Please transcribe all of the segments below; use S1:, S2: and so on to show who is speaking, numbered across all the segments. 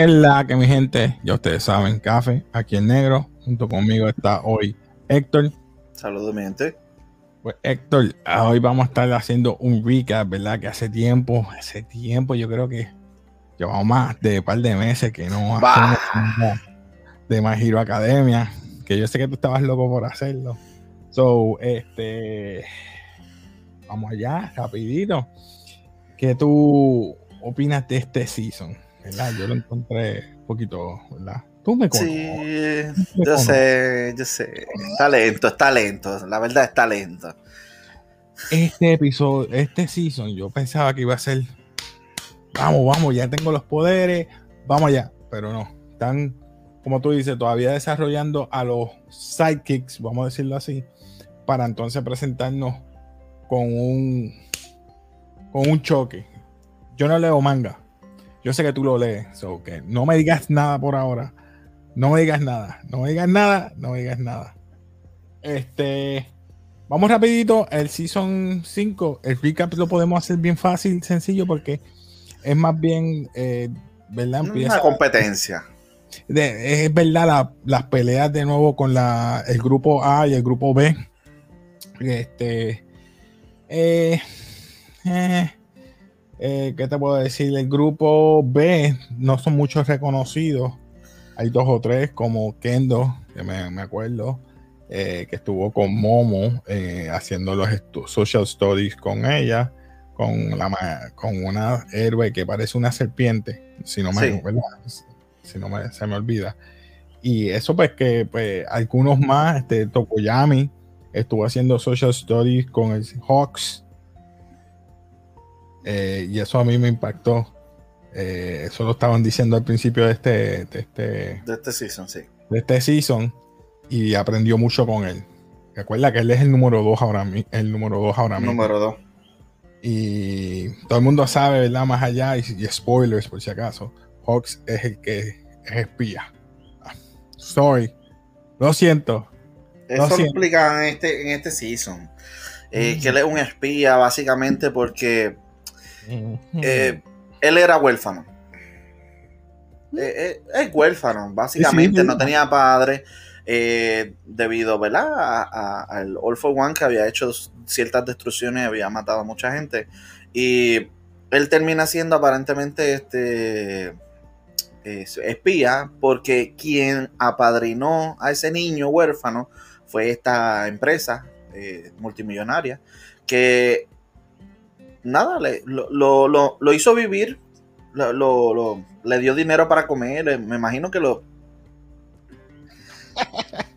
S1: que es la que mi gente, ya ustedes saben, café, aquí en negro, junto conmigo está hoy Héctor.
S2: Saludos, mi gente.
S1: Pues Héctor, hoy vamos a estar haciendo un recap, ¿verdad? Que hace tiempo, hace tiempo, yo creo que llevamos más de un par de meses que no hacemos de My Hero Academia, que yo sé que tú estabas loco por hacerlo. So, este, vamos allá, rapidito. ¿Qué tú opinas de este season? ¿Verdad? Yo lo encontré un poquito, ¿verdad? Tú me
S2: conoces. Sí, yo sé, yo sé. Talento, es talento. La verdad es talento.
S1: Este episodio, este season, yo pensaba que iba a ser. Vamos, vamos, ya tengo los poderes. Vamos allá. Pero no. Están, como tú dices, todavía desarrollando a los sidekicks, vamos a decirlo así. Para entonces presentarnos con un. Con un choque. Yo no leo manga yo sé que tú lo lees, so que no me digas nada por ahora. No me digas nada, no me digas nada, no me digas nada. Este, vamos rapidito, el Season 5, el recap lo podemos hacer bien fácil, sencillo, porque es más bien, eh, ¿verdad?
S2: Empieza, Una competencia.
S1: es verdad, las peleas de nuevo con la, el grupo A y el grupo B. Este, eh, eh eh, ¿qué te puedo decir? El grupo B no son muchos reconocidos. Hay dos o tres, como Kendo, que me, acuerdo, eh, que estuvo con Momo eh, haciendo los social stories con ella, con, la, con una héroe que parece una serpiente, si no me, Si no me, se me olvida. Y eso pues que pues, algunos más, este Tokoyami estuvo haciendo social stories con el Hawks eh, y eso a mí me impactó. Eh, eso lo estaban diciendo al principio de este, de este.
S2: De este season, sí.
S1: De este season. Y aprendió mucho con él. Recuerda que él es el número 2 ahora, el número dos ahora mismo.
S2: Número 2.
S1: Y todo el mundo sabe, ¿verdad? Más allá, y, spoilers por si acaso. Hawks es el que es espía. sorry. Lo siento.
S2: Eso lo, explica en este, en este season. Eh, que él es un espía, básicamente, porque eh, él era huérfano. Eh, eh, es huérfano, básicamente, no tenía padre. debido ¿verdad? al All for One que había hecho ciertas destrucciones, había matado a mucha gente. Y él termina siendo aparentemente este espía porque quien apadrinó a ese niño huérfano fue esta empresa multimillonaria que nada, le, lo, lo, hizo vivir, lo, le dio dinero para comer, eh, me imagino que lo...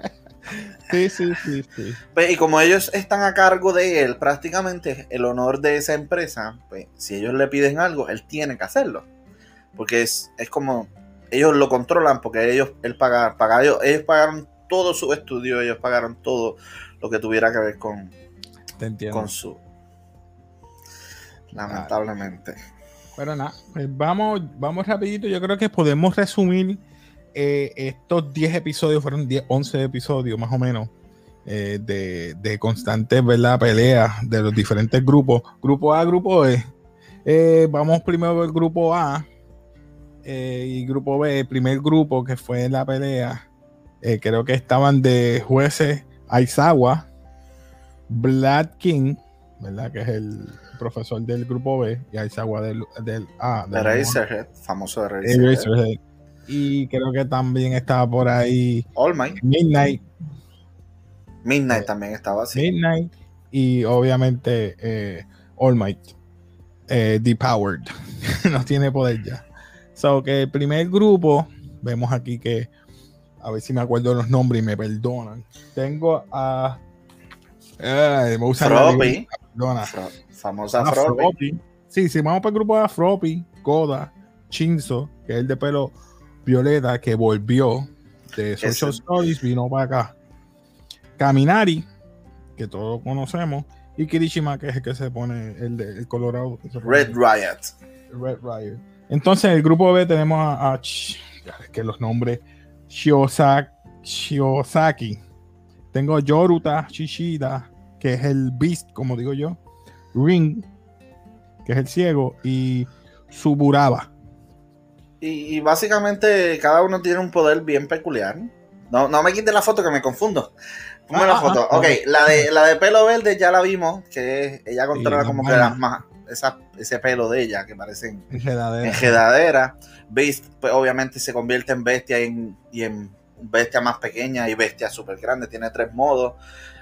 S1: Sí, sí, sí, sí.
S2: Pues, y como ellos están a cargo de él, prácticamente el honor de esa empresa, pues si ellos le piden algo, él tiene que hacerlo. Porque es, es como, ellos lo controlan porque ellos, él paga, paga ellos, ellos pagaron todo su estudio, ellos pagaron todo lo que tuviera que ver con, con su lamentablemente.
S1: Pero nada, pues vamos, vamos rapidito. Yo creo que podemos resumir eh, estos 10 episodios, fueron 10, 11 episodios más o menos, eh, de, de constantes ¿verdad? peleas de los diferentes grupos. Grupo A, grupo B. Eh, vamos primero el grupo A y grupo B, el primer grupo que fue la pelea. creo que estaban de jueces Aizawa, Black King, ¿verdad? Que es el profesor del grupo B, y Aizawa del, del A.
S2: de Razorhead, famoso de Razorhead.
S1: Y creo que también estaba por ahí
S2: All Might.
S1: Midnight.
S2: Midnight también estaba así.
S1: Midnight. Y obviamente eh, All Might. Eh, Depowered. no tiene poder ya. So que el primer grupo, vemos aquí que, a ver si me acuerdo los nombres y me perdonan. Tengo a.
S2: Eh, me gusta famosa
S1: ah, Sí, sí, vamos para el grupo de Afropi, Koda, Chinzo, que es el de pelo violeta, que volvió de Social Stories, vino para acá. Caminari, que todos conocemos, y Kirishima, que es el que se pone el, de, colorado.
S2: Red Riot.
S1: Red Riot. Entonces, en el grupo B tenemos a, que los nombres Shiosaki, Shiosaki. Tengo Yoruta Shishida, que es el Beast, como digo yo. Ring, que es el ciego, y Suburaba.
S2: Y, básicamente cada uno tiene un poder bien peculiar. No, no me quite la foto que me confundo. Ponme la ah, foto. Ah, ok, la de, la de pelo verde ya la vimos, que ella controla como que las más, ese pelo de ella que parece enjedadera. Beast, pues obviamente se convierte en bestia y en, y en bestia más pequeña y bestia súper grande. Tiene tres modos.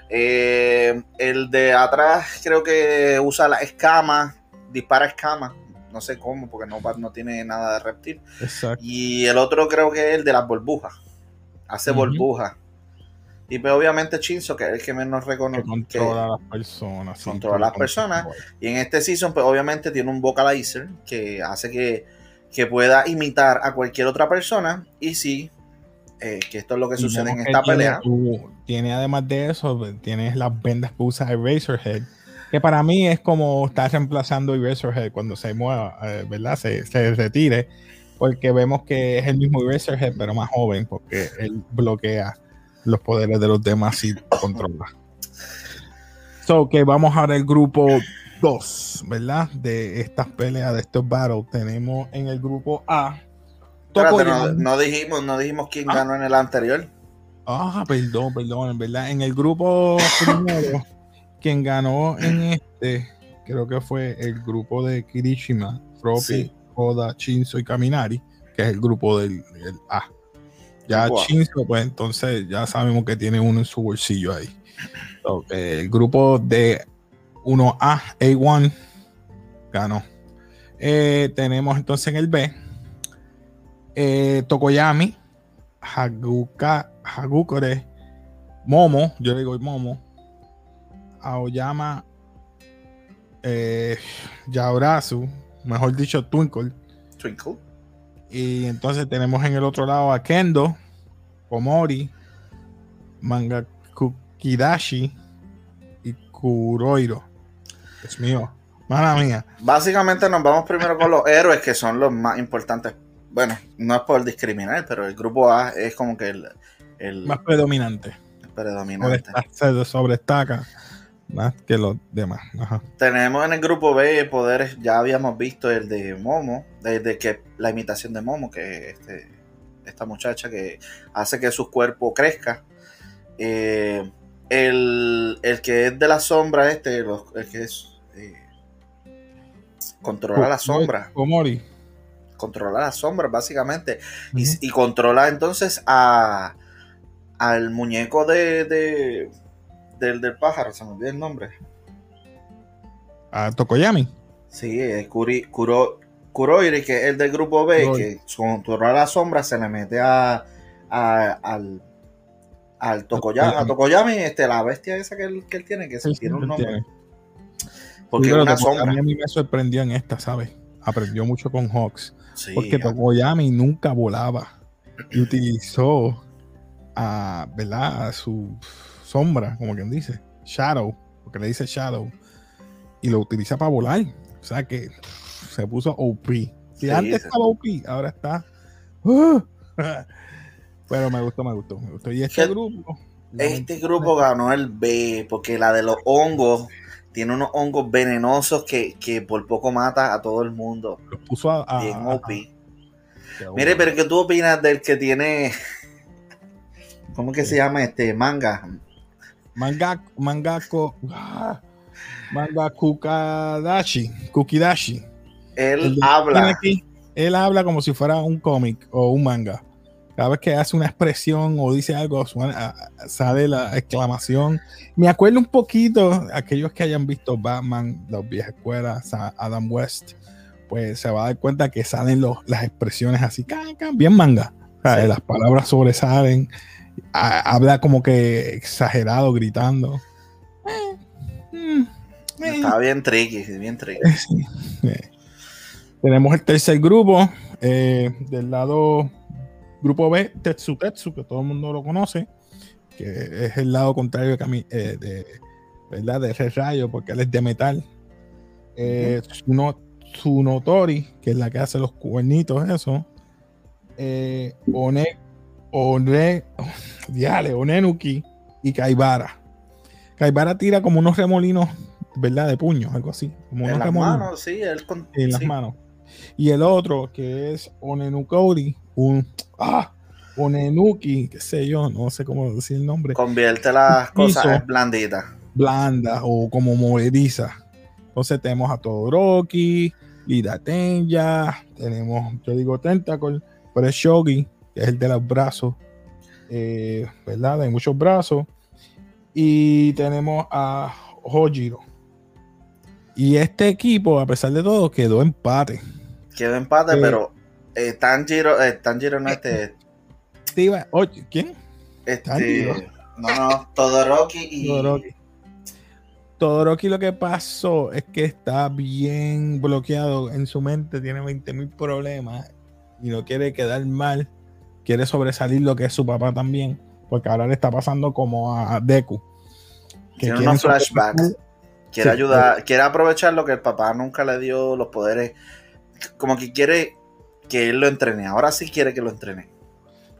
S2: Eh, el de atrás creo que usa la escama, dispara escamas. No sé cómo, porque no, no tiene nada de reptil. Y el otro creo que es el de las burbujas. Hace burbujas. Y pues obviamente Chinzo, que es el que menos reconoce.
S1: controla a las personas.
S2: Controla a las personas. Y en este season, pues obviamente tiene un vocalizer que hace que, que pueda imitar a cualquier otra persona. Y sí, eh, que esto es lo que sucede en esta pelea.
S1: Tiene, además de eso, tienes las vendas que usa Eraserhead, que para mí es como estar reemplazando Eraserhead cuando se mueva, eh, ¿verdad? Se, se, retire, porque vemos que es el mismo Eraserhead, pero más joven, porque él bloquea los poderes de los demás y controla. So, que vamos a ver el grupo 2, ¿verdad? De estas peleas, de estos battles. Tenemos en el grupo A
S2: no, dijimos, no dijimos quién ah. ganó en el anterior.
S1: Ah, perdón, perdón, en verdad. En el grupo primero, quien ganó en este, creo que fue el grupo de Kirishima, Fropi, Oda, Shinzo y Kaminari, que es el grupo del, A. Ya Shinzo, pues entonces ya sabemos que tiene uno en su bolsillo ahí. el grupo de 1A, A1, ganó. Eh, tenemos entonces en el B eh, Tokoyami, Haguka, Hagukore, Momo, yo digo Momo, Aoyama, eh, Yaorazu, mejor dicho Twinkle.
S2: Twinkle.
S1: Y entonces tenemos en el otro lado a Kendo, Komori, Mangakukidashi y Kuroiro. Es mío. Mala mía.
S2: Básicamente nos vamos primero con los héroes que son los más importantes bueno, no es por discriminar, pero el grupo A es como que el,
S1: más predominante.
S2: Predominante.
S1: Se sobrestaca más que los demás.
S2: Tenemos en el grupo B poderes, ya habíamos visto el de Momo, desde que la imitación de Momo, que este, esta muchacha que hace que su cuerpo crezca. Eh, el, que es de la sombra, este, el que es eh, controla la sombra.
S1: Komori
S2: controla las sombras, básicamente. y, controla entonces a al muñeco de, de del, del, pájaro, se me olvidó el nombre.
S1: A Tokoyami.
S2: Sí, es Kuri, Kuro, Kuroiri, que es el del grupo B, que controla la sombra, se le mete a, al, al Tokoyami, a Tokoyami, este, la bestia esa que él, que él tiene, que se tiene un nombre.
S1: Porque es una sombra. A mí me sorprendió en esta, ¿sabes? Aprendió mucho con Hawks porque Tokoyami nunca volaba y utilizó a, ¿verdad? su sombra, como quien dice, Shadow, porque le dice Shadow, y lo utiliza para volar. O sea que se puso OP. Si antes estaba OP, ahora está. ¡uh! pero me gustó, me gustó, me gustó. Y este grupo.
S2: Este grupo ganó el B, porque la de los hongos tiene unos hongos venenosos que, por poco mata a todo el mundo.
S1: Los puso a.
S2: Bien OP. Mire, pero ¿qué tú opinas del que tiene. ¿Cómo que se llama este? Manga.
S1: Manga. Mangako. Ah, manga Kukadashi. Kukidashi.
S2: Él habla.
S1: él habla como si fuera un cómic o un manga cada vez que hace una expresión o dice algo, sale la exclamación. Me acuerdo un poquito, aquellos que hayan visto Batman, las viejas escuelas, Adam West, pues se va a dar cuenta que salen las expresiones así, bien manga. Las palabras sobresalen, habla como que exagerado, gritando.
S2: Está bien tricky, bien tricky.
S1: Tenemos el tercer grupo eh, del lado Grupo B, Tetsu Tetsu, que todo el mundo lo conoce, que es el lado contrario de, eh, de ¿verdad? de Rayo, porque él es de metal. Eh, Tsunotori, que es la que hace los cuernitos, eso. Eh, One, One, diale, Onenuki y Kaibara. Kaibara tira como unos remolinos, ¿verdad? De puños, algo así. Como
S2: en las manos, sí, él
S1: En las manos. Y el otro, que es Onenukori, un. ¡Ah! Onenuki, qué sé yo, no sé cómo decir el nombre.
S2: Convierte las cosas blanditas.
S1: Blandas o como movedizas. Entonces tenemos a Todoroki, Lida Tenya, tenemos, yo digo Tentacle, pero es Shogi, que es el de los brazos, eh, ¿verdad? De muchos brazos. Y tenemos a Hojiro. Y este equipo, a pesar de todo, quedó empate.
S2: Quedó empate, eh, pero eh, Tanjiro, eh, Tanjiro no este.
S1: oye, ¿quién?
S2: Este, no, no, Todoroki y. Todoroki.
S1: Todoroki lo que pasó es que está bien bloqueado en su mente, tiene 20 mil problemas y no quiere quedar mal, quiere sobresalir lo que es su papá también, porque ahora le está pasando como a Deku.
S2: Que tiene unos flashbacks. Quiere ayudar, quiere aprovechar lo que el papá nunca le dio, los poderes, como que quiere que él lo entrene. Ahora sí quiere que lo entrene.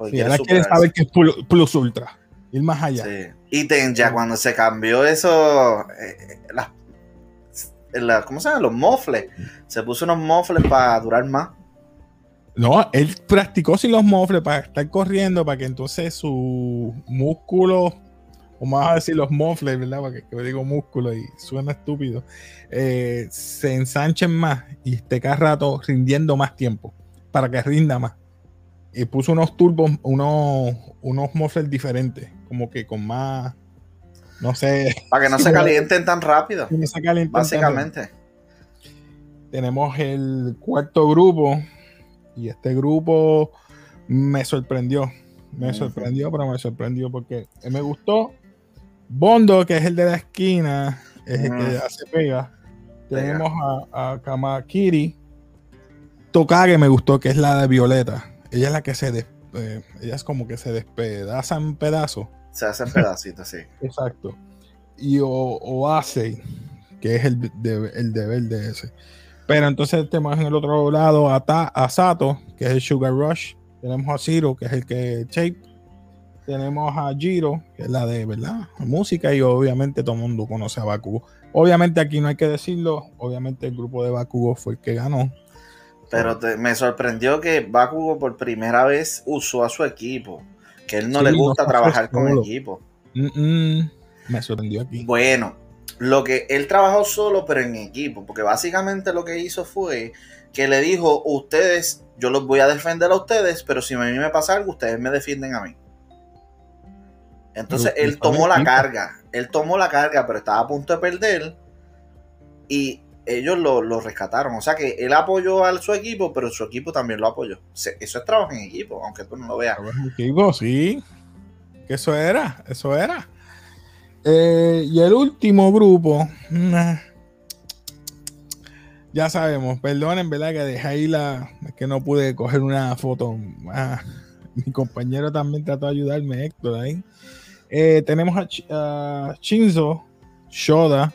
S1: Sí, ahora quiere saber que es plus, ultra, ir más allá.
S2: Y ya cuando se cambió eso, eh, ¿cómo se llama? Los mofles. Se puso unos mofles para durar más.
S1: No, él practicó sin los mofles para estar corriendo, para que entonces su músculo, o más a decir los mofles, ¿verdad? Para que, yo digo músculo y suena estúpido, eh, se ensanchen más y esté cada rato rindiendo más tiempo, para que rinda más y puso unos turbos, unos, unos mufflers diferentes, como que con más, no sé.
S2: Para que no se calienten tan rápido. No se calienten básicamente.
S1: Tenemos el cuarto grupo y este grupo me sorprendió. Me sorprendió, pero me sorprendió porque me gustó. Bondo, que es el de la esquina, es el que hace pega. Tenemos a, a Kamakiri. Tokage me gustó, que es la de Violeta ella es la que se eh, ella es como que se despedaza en pedazos.
S2: Se hace en pedacitos, sí.
S1: Exacto. Y o, hace, que es el, el deber de ese. Pero entonces tenemos en el otro lado a, a Sato, que es el Sugar Rush. Tenemos a Zero, que es el que Shape. Tenemos a Jiro, que es la de, ¿verdad? Música. Y obviamente todo el mundo conoce a Bakugo. Obviamente aquí no hay que decirlo. Obviamente el grupo de Bakugo fue el que ganó.
S2: Pero me sorprendió que Bakugo por primera vez usó a su equipo. Que él no le gusta trabajar con equipo.
S1: Me sorprendió aquí.
S2: Bueno, lo que él trabajó solo, pero en equipo. Porque básicamente lo que hizo fue que le dijo: Ustedes, yo los voy a defender a ustedes, pero si a mí me pasa algo, ustedes me defienden a mí. Entonces él tomó la carga. Él tomó la carga, pero estaba a punto de perder. Y ellos lo, rescataron. O sea que él apoyó a su equipo, pero su equipo también lo apoyó. Eso es trabajo en equipo, aunque tú no lo veas.
S1: En equipo, sí. Que eso era, eso era. Eh, y el último grupo, ya sabemos, perdonen, ¿verdad? Que dejé ahí la. Es que no pude coger una foto. Mi compañero también trató de ayudarme, Héctor. Eh, tenemos a, a Shinzo Shoda,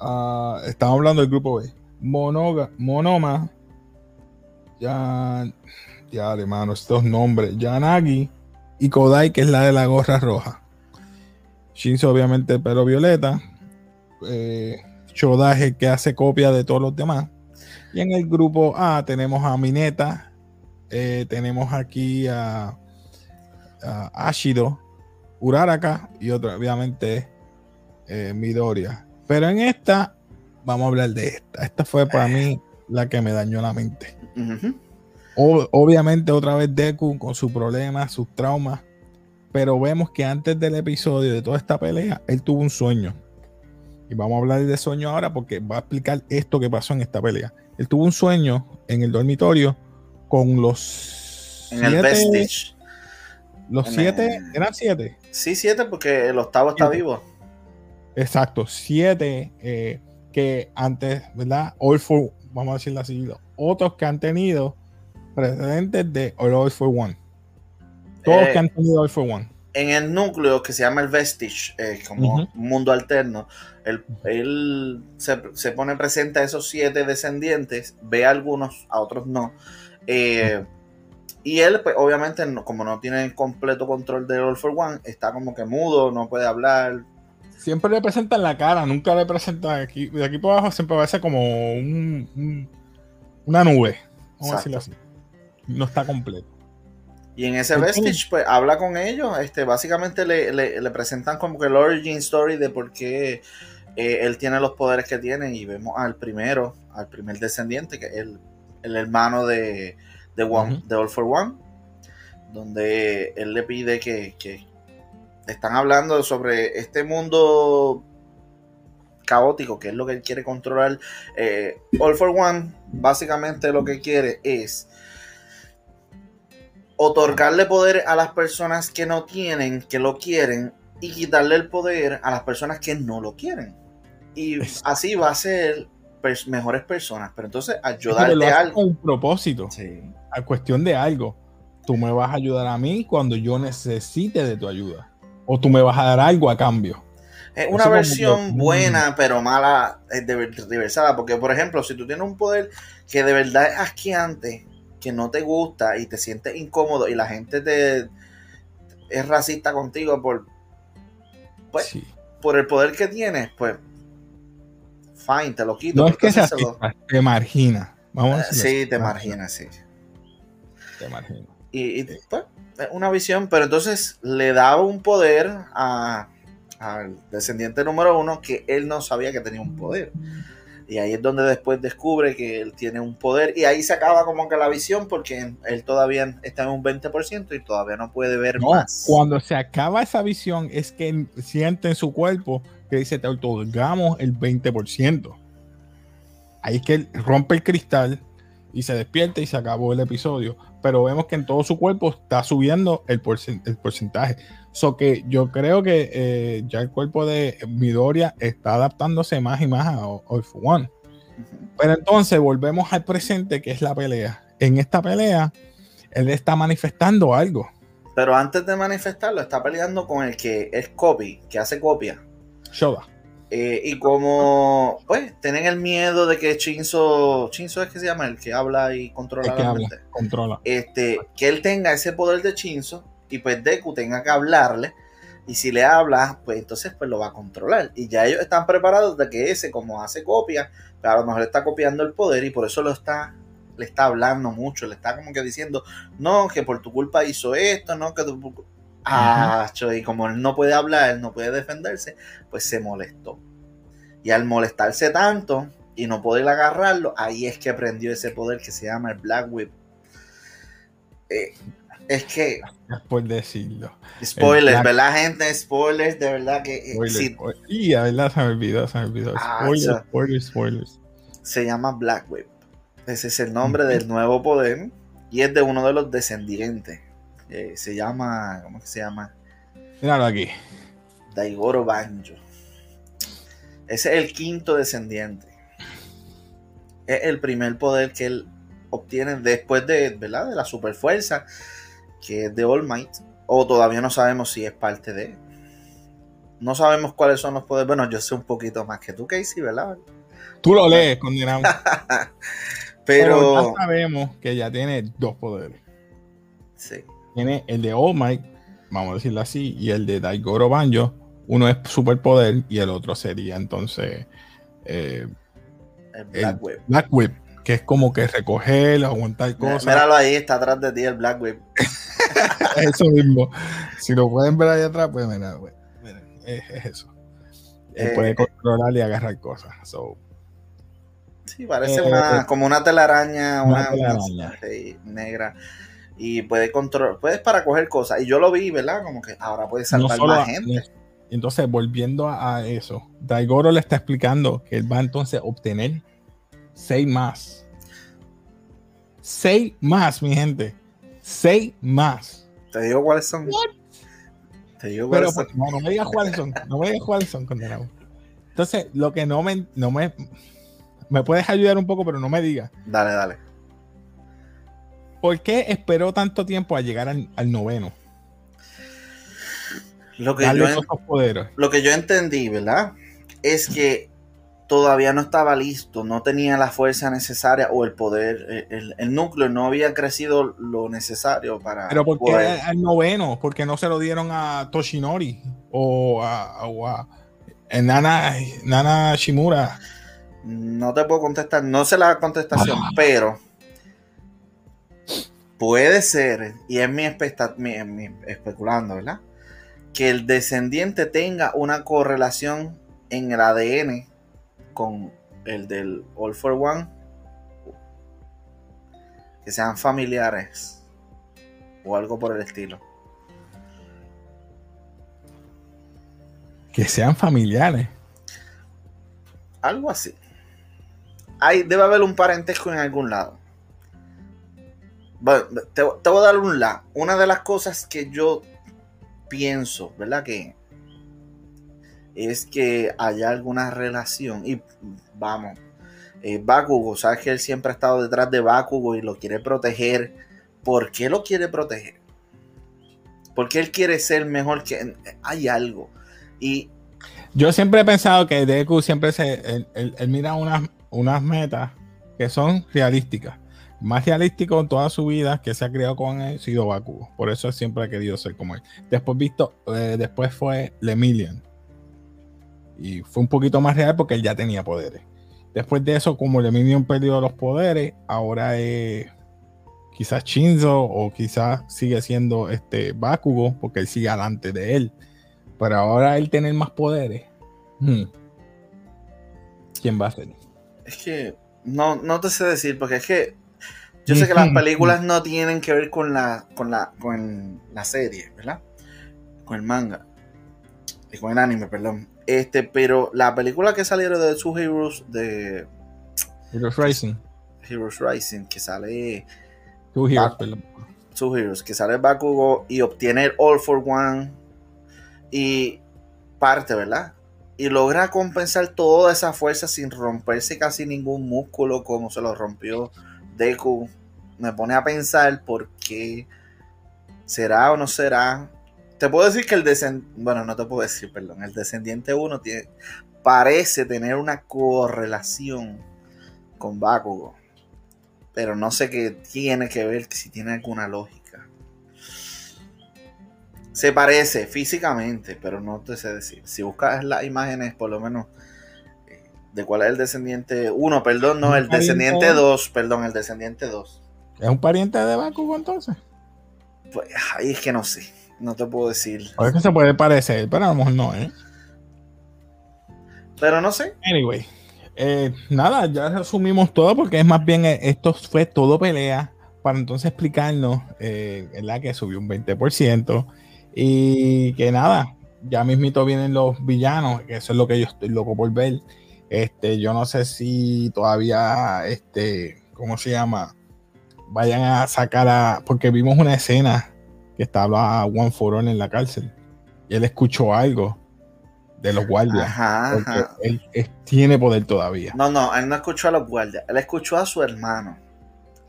S1: Ah, estamos hablando del grupo B. Monoga, Monoma. Ya, ya, hermano, estos nombres. Yanagi y Kodai, que es la de la gorra roja. Shinzo, obviamente, pero violeta. Eh, Chodaje, que hace copia de todos los demás. Y en el grupo A tenemos a Mineta. Eh, tenemos aquí a, a, Ashido, Uraraka y otra, obviamente, eh, Midoriya. Pero en esta, vamos a hablar de esta. Esta fue para mí la que me dañó la mente. obviamente, otra vez Deku con sus problemas, sus traumas. Pero vemos que antes del episodio de toda esta pelea, él tuvo un sueño. Y vamos a hablar de sueño ahora porque va a explicar esto que pasó en esta pelea. Él tuvo un sueño en el dormitorio con los.
S2: En el Vestige.
S1: Los siete, ¿eran siete?
S2: Sí, siete, porque el octavo está vivo.
S1: Exacto, siete eh, que antes, ¿verdad? All for, vamos a decirlo así, otros que han tenido precedentes de All for One. Todos que eh, han tenido All for One.
S2: En el núcleo que se llama el Vestige, eh, como un mundo alterno, él, se, pone presente a esos siete descendientes, ve a algunos, a otros no. y él, pues, obviamente, como no tiene completo control de All for One, está como que mudo, no puede hablar,
S1: siempre le presentan la cara, nunca le presentan aquí. De aquí por abajo siempre parece como un, una nube. Vamos a decirlo así. No está completo.
S2: Y en ese vestige, pues habla con ellos. Este, básicamente le, presentan como que el origin story de por qué eh, él tiene los poderes que tiene. Y vemos al primero, al primer descendiente, que es el, hermano de, de, One, de All for One. Donde él le pide que, que están hablando sobre este mundo caótico, que es lo que él quiere controlar. Eh, All for One, básicamente lo que quiere es otorgarle poder a las personas que no tienen, que lo quieren, y quitarle el poder a las personas que no lo quieren. Y así va a ser mejores personas. Pero entonces ayudarte a algo.
S1: un propósito. A cuestión de algo. Tú me vas a ayudar a mí cuando yo necesite de tu ayuda. O tú me vas a dar algo a cambio.
S2: Es una versión buena, pero mala, es diversada. Porque, por ejemplo, si tú tienes un poder que de verdad es asqueante, que no te gusta y te sientes incómodo y la gente te es racista contigo por, pues, por el poder que tienes, pues, fine, te lo quito.
S1: No es que sea te margina. Vamos
S2: a sí, te margina, sí. Te margina. Y, y pues, una visión, pero entonces le daba un poder a al descendiente número uno que él no sabía que tenía un poder. Y ahí es donde después descubre que él tiene un poder. Y ahí se acaba como que la visión porque él todavía está en un 20% y todavía no puede ver más.
S1: Cuando se acaba esa visión es que siente en su cuerpo que dice, te otorgamos el 20%. Ahí es que él rompe el cristal y se despierta y se acabó el episodio. Pero vemos que en todo su cuerpo está subiendo el, el porcentaje. So que yo creo que eh, ya el cuerpo de Midoriya está adaptándose más y más a All One. Pero entonces volvemos al presente, que es la pelea. En esta pelea, él está manifestando algo.
S2: Pero antes de manifestarlo, está peleando con el que es copy, que hace copia.
S1: Shoda.
S2: Eh, y como, pues, tienen el miedo de que Chinzo, Chinzo es que se llama, el que habla y controla
S1: que habla, controla.
S2: Este, que él tenga ese poder de Chinzo y pues Deku tenga que hablarle. Y si le habla, pues entonces pues lo va a controlar. Y ya ellos están preparados de que ese, como hace copia, pues, a lo mejor está copiando el poder y por eso lo está, le está hablando mucho, le está como que diciendo, no, que por tu culpa hizo esto, no, que tu... Ah, y como él no puede hablar, él no puede defenderse, pues se molestó. Y al molestarse tanto y no poder agarrarlo, ahí es que aprendió ese poder que se llama el Black Whip. Eh, es que.
S1: Por decirlo.
S2: Spoilers, ¿verdad, gente? Spoilers, de verdad que.
S1: Eh, sí. Y verdad se me olvidó, se me olvidó. Ah, spoilers, spoilers, spoilers.
S2: Se llama Black Whip. Ese es el nombre del nuevo poder. Y es de uno de los descendientes. Eh, se llama. ¿Cómo se llama?
S1: Míralo aquí.
S2: Daigoro Banjo. Ese es el quinto descendiente. Es el primer poder que él obtiene después de, ¿verdad? de la superfuerza que es de All Might, o todavía no sabemos si es parte de. No sabemos cuáles son los poderes. Bueno, yo sé un poquito más que tú, Casey, ¿verdad?
S1: Tú lo lees, condenado. Pero... ya sabemos que ya tiene dos poderes.
S2: Sí.
S1: Tiene el de All Might, vamos a decirlo así, y el de Daigoro Banjo. Uno es superpoder y el otro sería entonces. Eh,
S2: el Black Whip.
S1: Black Whip que es como que recoger, aguantar cosas.
S2: Míralo ahí, está atrás de ti el Black Whip.
S1: eso mismo. Si lo pueden ver ahí atrás, pues mira, es, eso. Él eh, puede controlar y agarrar cosas.
S2: sí, parece una, eh, como una telaraña, una, telaraña. negra. Y puede controlar, puedes para coger cosas. Y yo lo vi, ¿verdad? Como que ahora puede salvar más gente.
S1: Entonces, volviendo a eso, Daigoro le está explicando que él va entonces a obtener seis más Seis más, mi gente. Seis más.
S2: Te digo cuáles son.
S1: Te digo cuáles son. No, no me digas cuáles son. No me digas cuáles son, condenado. Entonces, lo que no me, no me. Me puedes ayudar un poco, pero no me digas.
S2: Dale, dale.
S1: ¿Por qué esperó tanto tiempo a llegar al, noveno?
S2: Lo que, yo lo que yo entendí, ¿verdad? Es que todavía no estaba listo, no tenía la fuerza necesaria o el poder, el, núcleo no había crecido lo necesario para...
S1: Pero ¿por qué al noveno? Porque no se lo dieron a Toshinori o a, Nana, Nana Shimura.
S2: no te puedo contestar, no sé la contestación, ah. pero puede ser, y es mi, especulando, ¿verdad? Que el descendiente tenga una correlación en el ADN con el del All for One, que sean familiares o algo por el estilo.
S1: Que sean familiares.
S2: Algo así. Hay, debe haber un parentesco en algún lado. Te, te, voy a dar un lado. Una de las cosas que yo pienso, ¿verdad? Que es que haya alguna relación. Y vamos, eh, Bakugo, sabes que él siempre ha estado detrás de Bakugo y lo quiere proteger. ¿Por qué lo quiere proteger? Porque él quiere ser mejor que. Hay algo. Y.
S1: Yo siempre he pensado que Deku siempre se. Él, mira unas, unas metas que son realísticas. Más realístico en toda su vida que se ha criado con él ha sido Bakugo. Por eso siempre ha querido ser como él. Después visto, eh, después fue Lemillion. Y fue un poquito más real porque él ya tenía poderes. Después de eso, como Lemillion perdió los poderes, ahora es quizás Shinzo o quizás sigue siendo este Bakugo porque él sigue adelante de él. Pero ahora él tener más poderes. Hmm, ¿Quién va a ser?
S2: Es que no, no te sé decir porque es que yo sé que las películas no tienen que ver con la, con la, con la serie, ¿verdad? Con el manga. Y con el anime, perdón. Este, pero la película que salieron de Two Heroes de
S1: Heroes Rising.
S2: Heroes Rising, que sale.
S1: Two Heroes, perdón.
S2: Two Heroes, que sale Bakugo y obtiene All for One. Y parte, ¿verdad? Y logra compensar toda esa fuerza sin romperse casi ningún músculo como se lo rompió Deku. Me pone a pensar por qué será o no será te puedo decir que el descendiente, bueno, no te puedo decir, perdón, el descendiente 1 tiene, parece tener una correlación con Bakugo, pero no sé qué tiene que ver, si tiene alguna lógica. Se parece físicamente, pero no te sé decir. Si buscas las imágenes, por lo menos, eh, de cuál es el descendiente 1, perdón, no, el descendiente 2, perdón, el descendiente 2.
S1: ¿Es un pariente de Bakugo entonces?
S2: Pues ahí es que no sé. No te puedo decir.
S1: O es que se puede parecer, pero a lo mejor no, ¿eh?
S2: Pero no sé.
S1: Anyway, eh, nada, ya resumimos todo porque es más bien eh, esto fue todo pelea para entonces explicarnos, eh, ¿verdad? Que subió un 20% y que nada, ya mismito vienen los villanos, que eso es lo que yo estoy loco por ver. Este, yo no sé si todavía, este, ¿cómo se llama? Vayan a sacar a, porque vimos una escena que estaba Juan Forón en la cárcel y él escuchó algo de los guardias. Ajá, Él, tiene poder todavía.
S2: No, no, él no escuchó a los guardias, él escuchó a su hermano.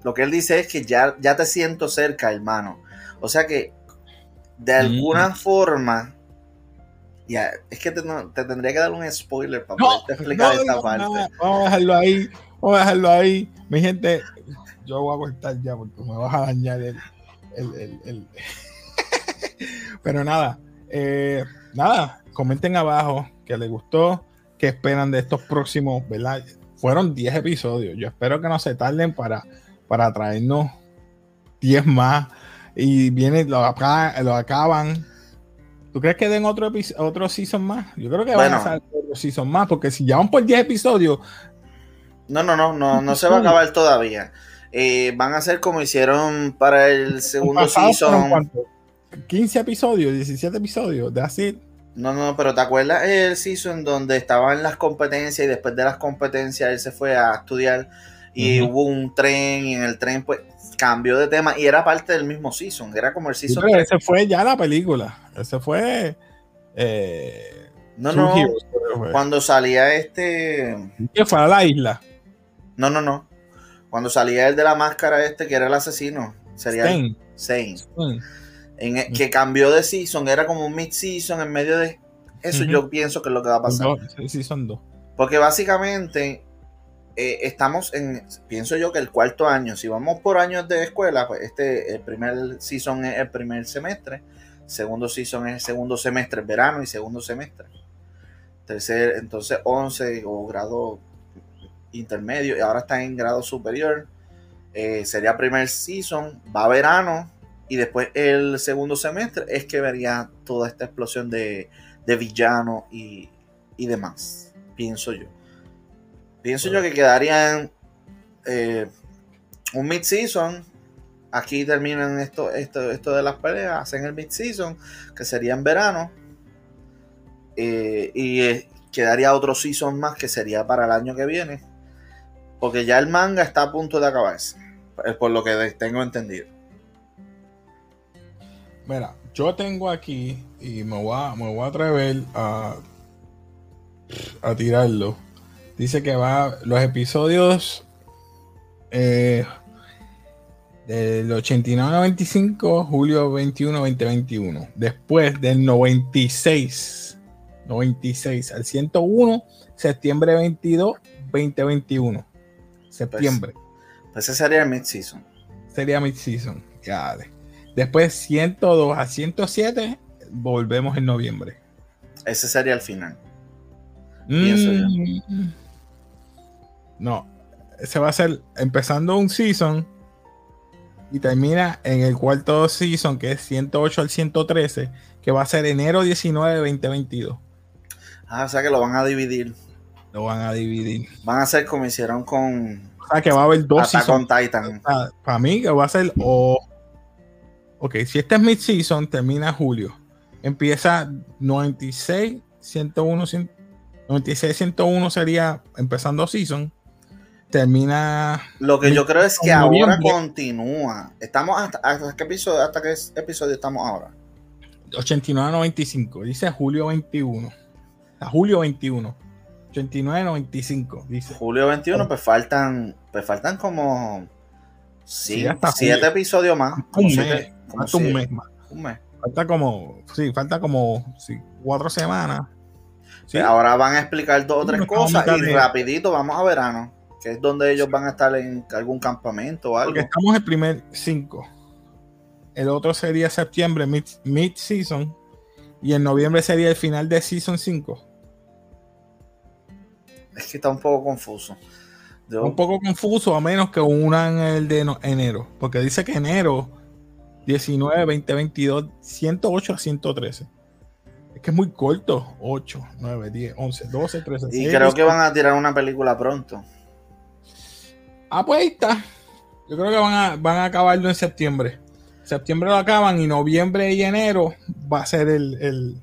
S2: Lo que él dice es que ya, ya te siento cerca, hermano. O sea que de alguna forma, ya, es que te, tendría que dar un spoiler para no, explicar esta parte.
S1: vamos a dejarlo ahí, vamos a dejarlo ahí. Mi gente, yo voy a cortar ya porque me vas a dañar el, Pero nada, eh, nada, comenten abajo que les gustó, que esperan de estos próximos, ¿verdad? Fueron 10 episodios. Yo espero que no se tarden para, para traernos 10 más. Y vienen, lo, lo acaban. ¿Tú crees que den otro, otro season más? Yo creo que van a salir otro season más, porque si ya van por 10 episodios.
S2: No, no, no, no, no se va a acabar todavía. Eh, van a ser como hicieron para el segundo season.
S1: 15 episodios, 17 episodios, de así.
S2: No, no, pero ¿te acuerdas el season donde estaban las competencias y después de las competencias él se fue a estudiar y hubo un tren y en el tren pues cambió de tema y era parte del mismo season, era como el season.
S1: ese fue ya la película, ese fue... Eh,
S2: no, no, cuando salía este...
S1: Que fue a la isla.
S2: No, no, no. Cuando salía el de la máscara este, que era el asesino, sería Zane. En, e, que cambió de season, era como un mid-season en medio de... Eso yo pienso que es lo que va a pasar.
S1: season 2.
S2: Porque básicamente eh, estamos en, pienso yo que el cuarto año, si vamos por años de escuela, pues este, el primer season es el primer semestre, segundo season es el segundo semestre, verano y segundo semestre. Tercer, entonces 11 o grado intermedio y ahora está en grado superior. Eh, sería primer season, va verano y después el segundo semestre es que vería toda esta explosión de, de villanos y, demás, pienso yo. Pienso yo que quedarían eh, un mid-season. Aquí terminan esto, esto, esto de las peleas, hacen el mid-season, que sería en verano. Eh, y quedaría otro season más que sería para el año que viene. Porque ya el manga está a punto de acabarse. Por lo que tengo entendido.
S1: Mira, yo tengo aquí y me voy a, me voy a atrever a, a tirarlo. Dice que va los episodios eh, del 89-95, julio 21-2021. Después del 96, 96 al 101, septiembre 22, 2021. Septiembre.
S2: Pues, ese sería el mid-season.
S1: Sería mid-season. Después 102 a 107, volvemos en noviembre.
S2: Ese sería el final.
S1: Mm. No, ese va a ser empezando un season y termina en el cuarto season, que es 108 al 113, que va a ser enero 19 de 2022.
S2: Ah, o sea que lo van a dividir.
S1: Lo van a dividir.
S2: Van a ser como hicieron con.
S1: O sea que va a haber dos
S2: con Titan.
S1: Para, mí, que va a ser o. Ok, si este es mid-season, termina julio. Empieza 96, 101, 96, 101 sería empezando season termina.
S2: Lo que yo creo es que ahora continúa. Estamos hasta, qué episodio, hasta qué episodio estamos ahora.
S1: 89 95, dice julio 21. A julio 21. 89 95, dice.
S2: Julio 21, pues faltan, pues faltan como sí, siete episodios más.
S1: Un mes, falta un mes más. Un mes. Falta como, sí, falta como cuatro semanas.
S2: Pues ahora van a explicar dos o tres cosas y rapidito vamos a verano que es donde ellos van a estar en algún campamento o algo. Porque
S1: estamos el primer 5. El otro sería septiembre, mid-season. y en noviembre sería el final de season 5.
S2: Es que está un poco confuso.
S1: Un poco confuso, a menos que unan el de enero. Porque dice que enero 19, 20, 22, 108 a 113. Es que es muy corto. 8, 9, 10, 11, 12, 13.
S2: Y creo que van a tirar una película pronto.
S1: Ah, pues ahí está. Yo creo que van a, van a acabarlo en septiembre. Septiembre lo acaban y noviembre y enero va a ser el. el...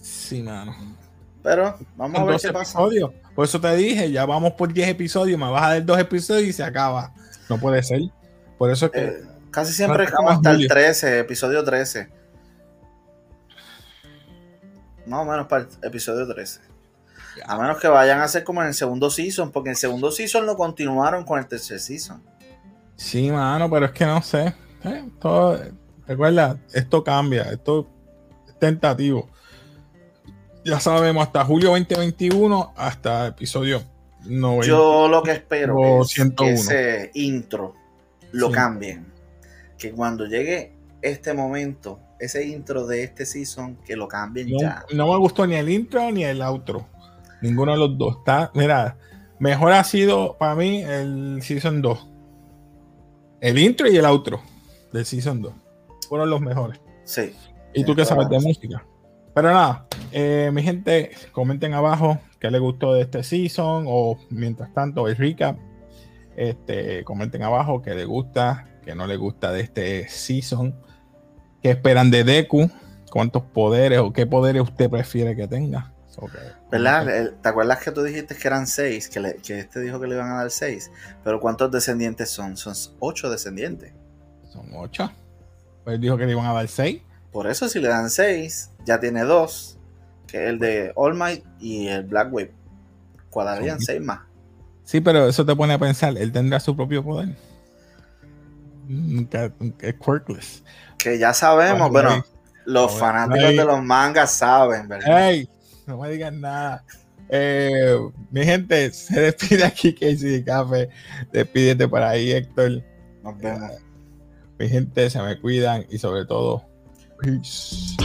S1: Sí, mano.
S2: Pero vamos a ver qué pasa. Episodios.
S1: Por eso te dije, ya vamos por 10 episodios, me vas a dar dos episodios y se acaba. No puede ser. Por eso es que.
S2: Eh, casi siempre es como hasta el 13, episodio 13. Más o menos para el episodio 13. A menos que vayan a hacer como en el segundo season, porque en el segundo season lo continuaron con el tercer season.
S1: Sí, mano, pero es que no sé. Eh, todo, recuerda, esto cambia, esto es tentativo. Ya sabemos, hasta julio 2021, hasta episodio 90.
S2: Yo lo que espero es que ese intro lo cambien. Que cuando llegue este momento, ese intro de este season, que lo cambien ya.
S1: No me gustó ni el intro ni el outro. Ninguno de los dos. Está, mira, mejor ha sido para mí el Season 2. El intro y el outro del Season 2. Fueron los mejores.
S2: Sí.
S1: Y tú que sabes de música. Pero nada, eh, mi gente, comenten abajo qué les gustó de este season o mientras tanto el recap. Este, comenten abajo qué les gusta, qué no les gusta de este season. ¿Qué esperan de Deku? ¿Cuántos poderes o qué poderes usted prefiere que tenga?
S2: ¿Verdad? ¿Te acuerdas que tú dijiste que eran seis? Que, este dijo que le iban a dar seis. Pero ¿cuántos descendientes son? Son ocho descendientes.
S1: Son ocho. Pues dijo que le iban a dar seis.
S2: Por eso, si le dan seis, ya tiene dos. Que el de All Might y el Black Wave. Cuadrarían seis más.
S1: Sí, pero eso te pone a pensar, él tendrá su propio poder. Es quirkless.
S2: Que ya sabemos, bueno, los fanáticos de los mangas saben, ¿verdad?
S1: no me digan nada. Eh, mi gente, se despide aquí Casey Café. Despídete por ahí, Héctor.
S2: Nos vemos.
S1: mi gente, se me cuidan y sobre todo, peace.